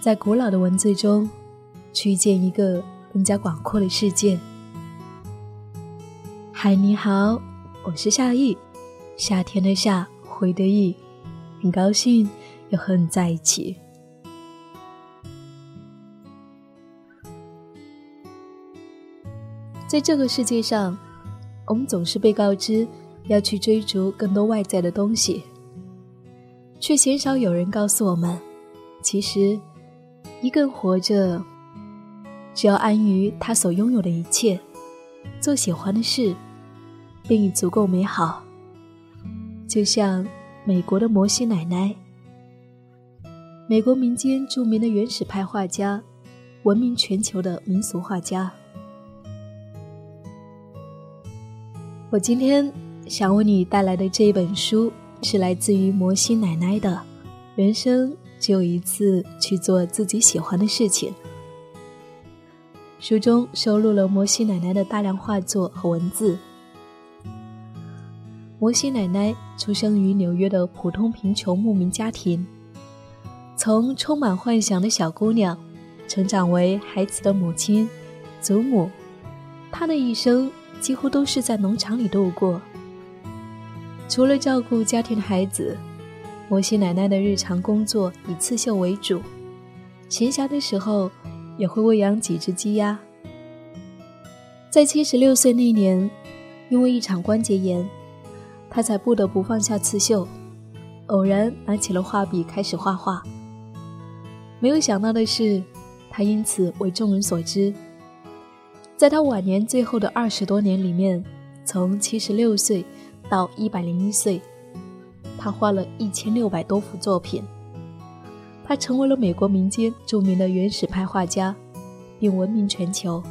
在古老的文字中，去见一个更加广阔的世界。嗨，你好，我是夏意，夏天的夏，回的意，很高兴又和你在一起。在这个世界上，我们总是被告知要去追逐更多外在的东西，却鲜少有人告诉我们，其实一个人活着，只要安于他所拥有的一切，做喜欢的事，便已足够美好。就像美国的摩西奶奶，美国民间著名的原始派画家，闻名全球的民俗画家。我今天想为你带来的这一本书，是来自于摩西奶奶的《人生只有一次，去做自己喜欢的事情》。书中收录了摩西奶奶的大量画作和文字。摩西奶奶出生于纽约的普通贫穷牧民家庭，从充满幻想的小姑娘，成长为孩子的母亲、祖母，她的一生。几乎都是在农场里度过。除了照顾家庭的孩子，摩西奶奶的日常工作以刺绣为主，闲暇的时候也会喂养几只鸡鸭。在七十六岁那年，因为一场关节炎，她才不得不放下刺绣，偶然拿起了画笔开始画画。没有想到的是，她因此为众人所知。在他晚年最后的二十多年里面，从七十六岁到一百零一岁，他画了一千六百多幅作品。他成为了美国民间著名的原始派画家，并闻名全球。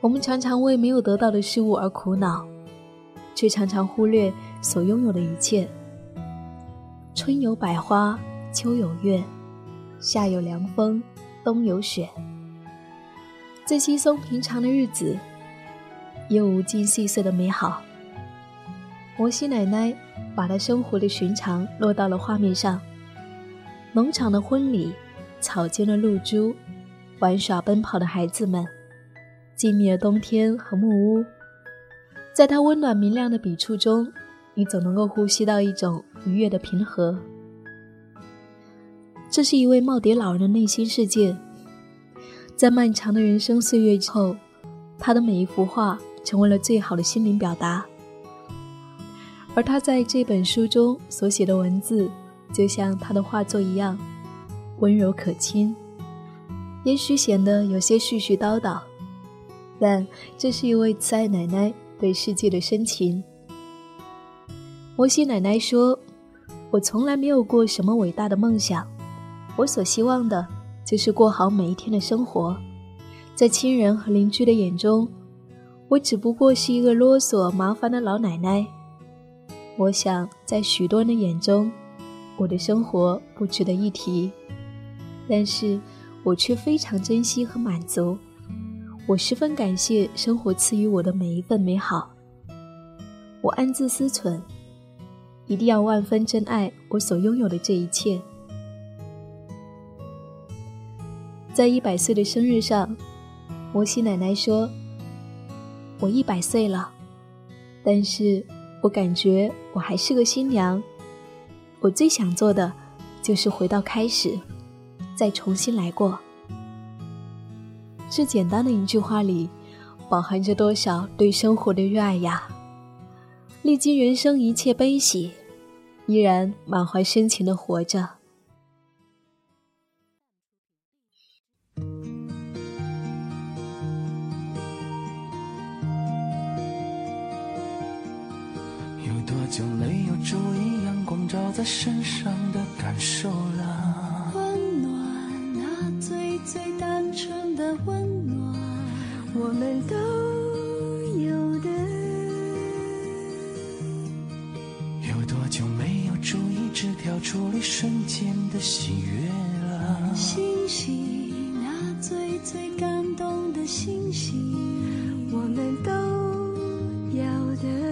我们常常为没有得到的事物而苦恼，却常常忽略所拥有的一切。春有百花，秋有月，夏有凉风。冬有雪，最稀松平常的日子，也有无尽细碎的美好。摩西奶奶把她生活的寻常落到了画面上：农场的婚礼，草间的露珠，玩耍奔跑的孩子们，静谧的冬天和木屋。在她温暖明亮的笔触中，你总能够呼吸到一种愉悦的平和。这是一位耄耋老人的内心世界，在漫长的人生岁月之后，他的每一幅画成为了最好的心灵表达。而他在这本书中所写的文字，就像他的画作一样，温柔可亲，也许显得有些絮絮叨叨，但这是一位慈爱奶奶对世界的深情。摩西奶奶说：“我从来没有过什么伟大的梦想。”我所希望的，就是过好每一天的生活。在亲人和邻居的眼中，我只不过是一个啰嗦麻烦的老奶奶。我想，在许多人的眼中，我的生活不值得一提，但是我却非常珍惜和满足。我十分感谢生活赐予我的每一份美好。我暗自思忖，一定要万分珍爱我所拥有的这一切。在一百岁的生日上，摩西奶奶说：“我一百岁了，但是我感觉我还是个新娘。我最想做的，就是回到开始，再重新来过。”这简单的一句话里，饱含着多少对生活的热爱呀！历经人生一切悲喜，依然满怀深情的活着。就没有注意阳光照在身上的感受了。温暖，那最最单纯的温暖，我们都有的。有多久没有注意纸条处理瞬间的喜悦了？星星，那最最感动的星星，我们都要的。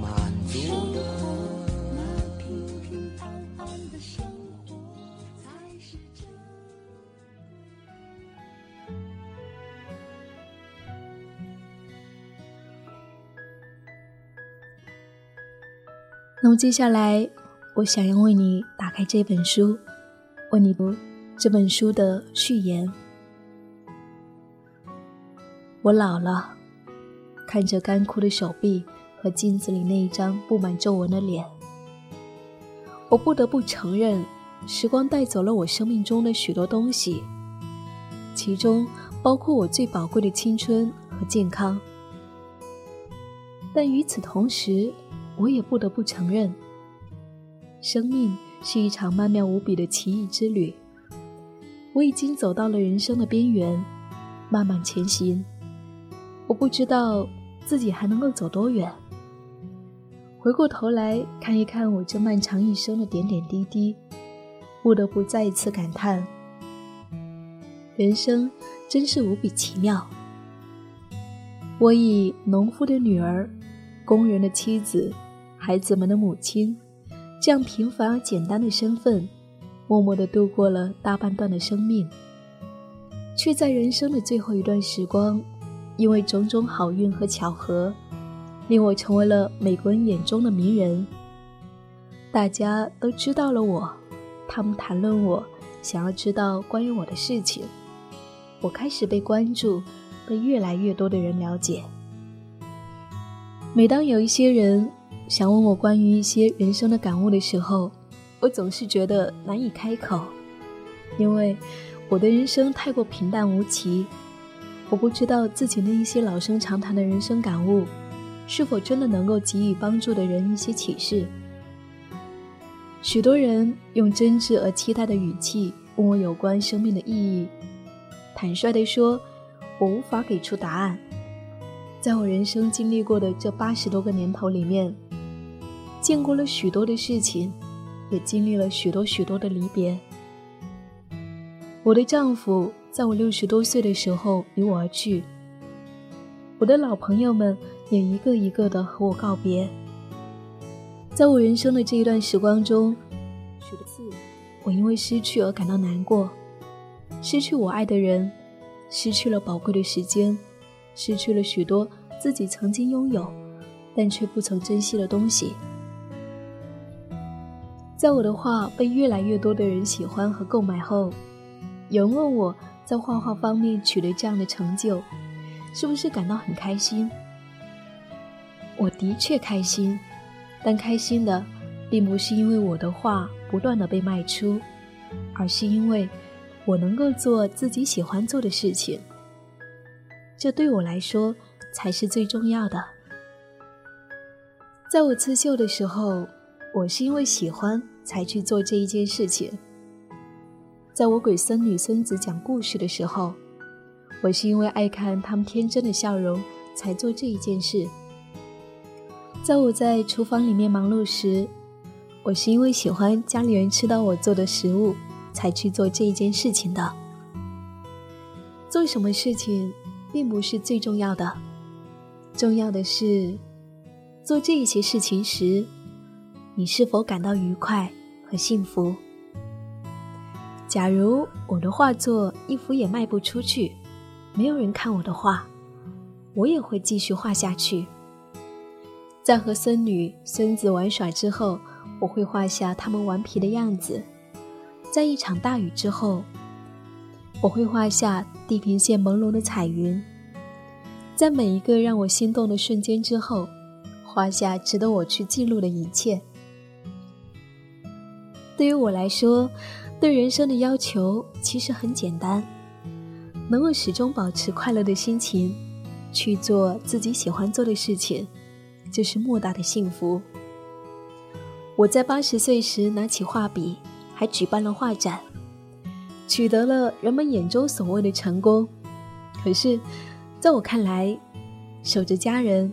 那么接下来，我想要为你打开这本书，为你读这本书的序言。我老了，看着干枯的手臂和镜子里那一张布满皱纹的脸，我不得不承认，时光带走了我生命中的许多东西，其中包括我最宝贵的青春和健康。但与此同时，我也不得不承认，生命是一场曼妙无比的奇异之旅。我已经走到了人生的边缘，慢慢前行。我不知道自己还能够走多远。回过头来看一看我这漫长一生的点点滴滴，不得不再一次感叹：人生真是无比奇妙。我以农夫的女儿、工人的妻子。孩子们的母亲，这样平凡而简单的身份，默默地度过了大半段的生命，却在人生的最后一段时光，因为种种好运和巧合，令我成为了美国人眼中的名人。大家都知道了我，他们谈论我，想要知道关于我的事情，我开始被关注，被越来越多的人了解。每当有一些人，想问我关于一些人生的感悟的时候，我总是觉得难以开口，因为我的人生太过平淡无奇。我不知道自己那一些老生常谈的人生感悟，是否真的能够给予帮助的人一些启示。许多人用真挚而期待的语气问我有关生命的意义，坦率地说，我无法给出答案。在我人生经历过的这八十多个年头里面。见过了许多的事情，也经历了许多许多的离别。我的丈夫在我六十多岁的时候离我而去，我的老朋友们也一个一个的和我告别。在我人生的这一段时光中，许多次我因为失去而感到难过，失去我爱的人，失去了宝贵的时间，失去了许多自己曾经拥有但却不曾珍惜的东西。在我的画被越来越多的人喜欢和购买后，有人问我在画画方面取得这样的成就，是不是感到很开心？我的确开心，但开心的并不是因为我的画不断的被卖出，而是因为我能够做自己喜欢做的事情。这对我来说才是最重要的。在我刺绣的时候，我是因为喜欢。才去做这一件事情。在我给孙女孙子讲故事的时候，我是因为爱看他们天真的笑容才做这一件事。在我在厨房里面忙碌时，我是因为喜欢家里人吃到我做的食物才去做这一件事情的。做什么事情并不是最重要的，重要的是做这一些事情时。你是否感到愉快和幸福？假如我的画作一幅也卖不出去，没有人看我的画，我也会继续画下去。在和孙女孙子玩耍之后，我会画下他们顽皮的样子。在一场大雨之后，我会画下地平线朦胧的彩云。在每一个让我心动的瞬间之后，画下值得我去记录的一切。对于我来说，对人生的要求其实很简单：能够始终保持快乐的心情，去做自己喜欢做的事情，就是莫大的幸福。我在八十岁时拿起画笔，还举办了画展，取得了人们眼中所谓的成功。可是，在我看来，守着家人，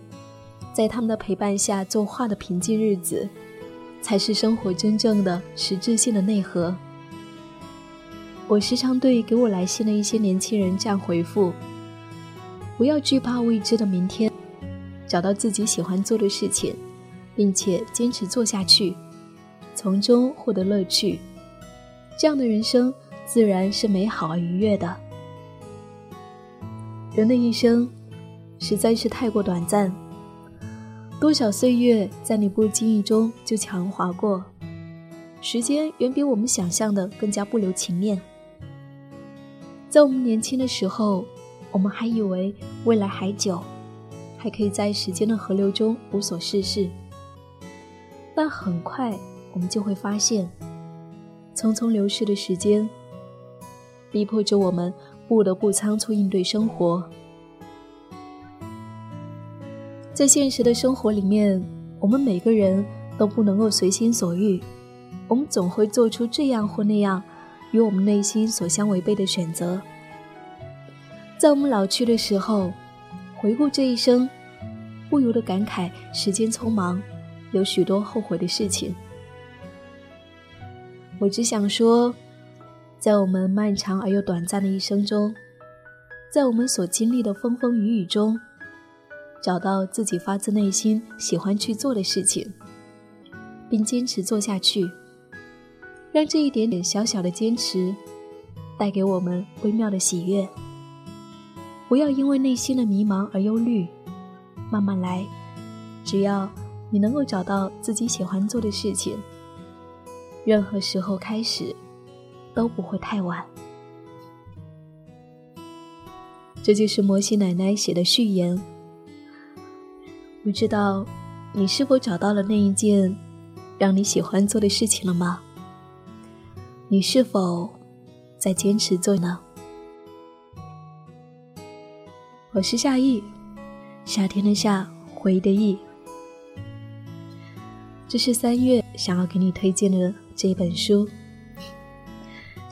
在他们的陪伴下作画的平静日子，才是生活真正的实质性的内核。我时常对给我来信的一些年轻人这样回复：不要惧怕未知的明天，找到自己喜欢做的事情，并且坚持做下去，从中获得乐趣，这样的人生自然是美好而愉悦的。人的一生实在是太过短暂，多少岁月在你不经意中就悄然划过，时间远比我们想象的更加不留情面。在我们年轻的时候，我们还以为未来还久，还可以在时间的河流中无所事事，但很快我们就会发现，匆匆流逝的时间逼迫着我们。不得不仓促应对生活，在现实的生活里面，我们每个人都不能够随心所欲，我们总会做出这样或那样与我们内心所相违背的选择。在我们老去的时候，回顾这一生，不由得感慨时间匆忙，有许多后悔的事情。我只想说。在我们漫长而又短暂的一生中，在我们所经历的风风雨雨中，找到自己发自内心喜欢去做的事情，并坚持做下去，让这一点点小小的坚持带给我们微妙的喜悦。不要因为内心的迷茫而忧虑，慢慢来，只要你能够找到自己喜欢做的事情，任何时候开始。都不会太晚。这就是摩西奶奶写的序言。不知道你是否找到了那一件让你喜欢做的事情了吗？你是否在坚持做呢？我是夏意，夏天的夏，回忆的忆。这是三月想要给你推荐的这一本书。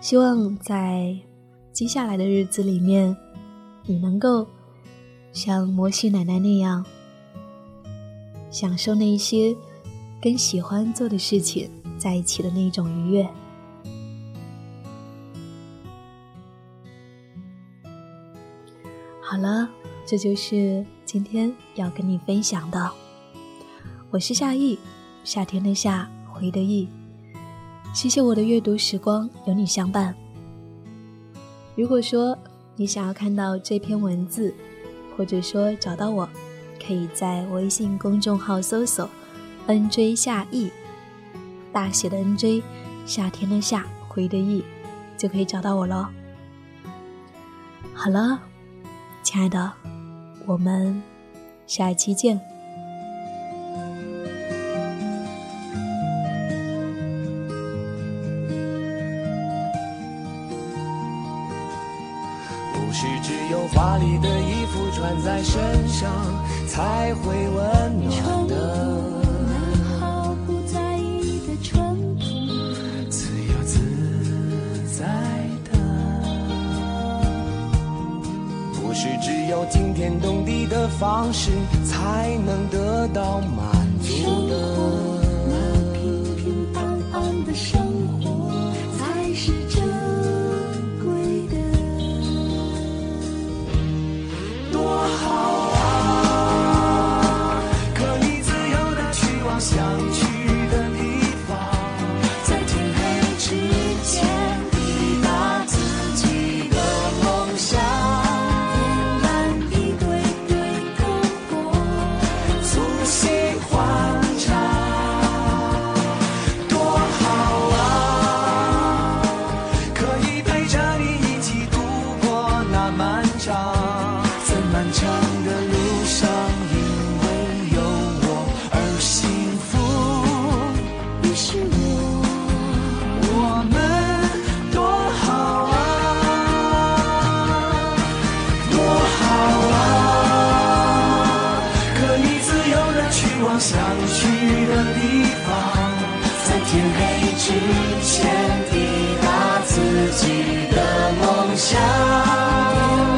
希望在接下来的日子里面，你能够像摩西奶奶那样，享受那一些跟喜欢做的事情在一起的那种愉悦。好了，这就是今天要跟你分享的。我是夏意，夏天的夏，回的意。谢谢我的阅读时光有你相伴。如果说你想要看到这篇文字，或者说找到我，可以在微信公众号搜索 “nj 夏意”，大写的 “nj”，夏天的夏，回的意，就可以找到我喽。好了，亲爱的，我们下一期见。在身上才会温暖的，毫不在意的淳朴，自由自在的，不是只有惊天动地的方式才能得到满足的。想去的地方，在天黑之前抵达自己的梦想。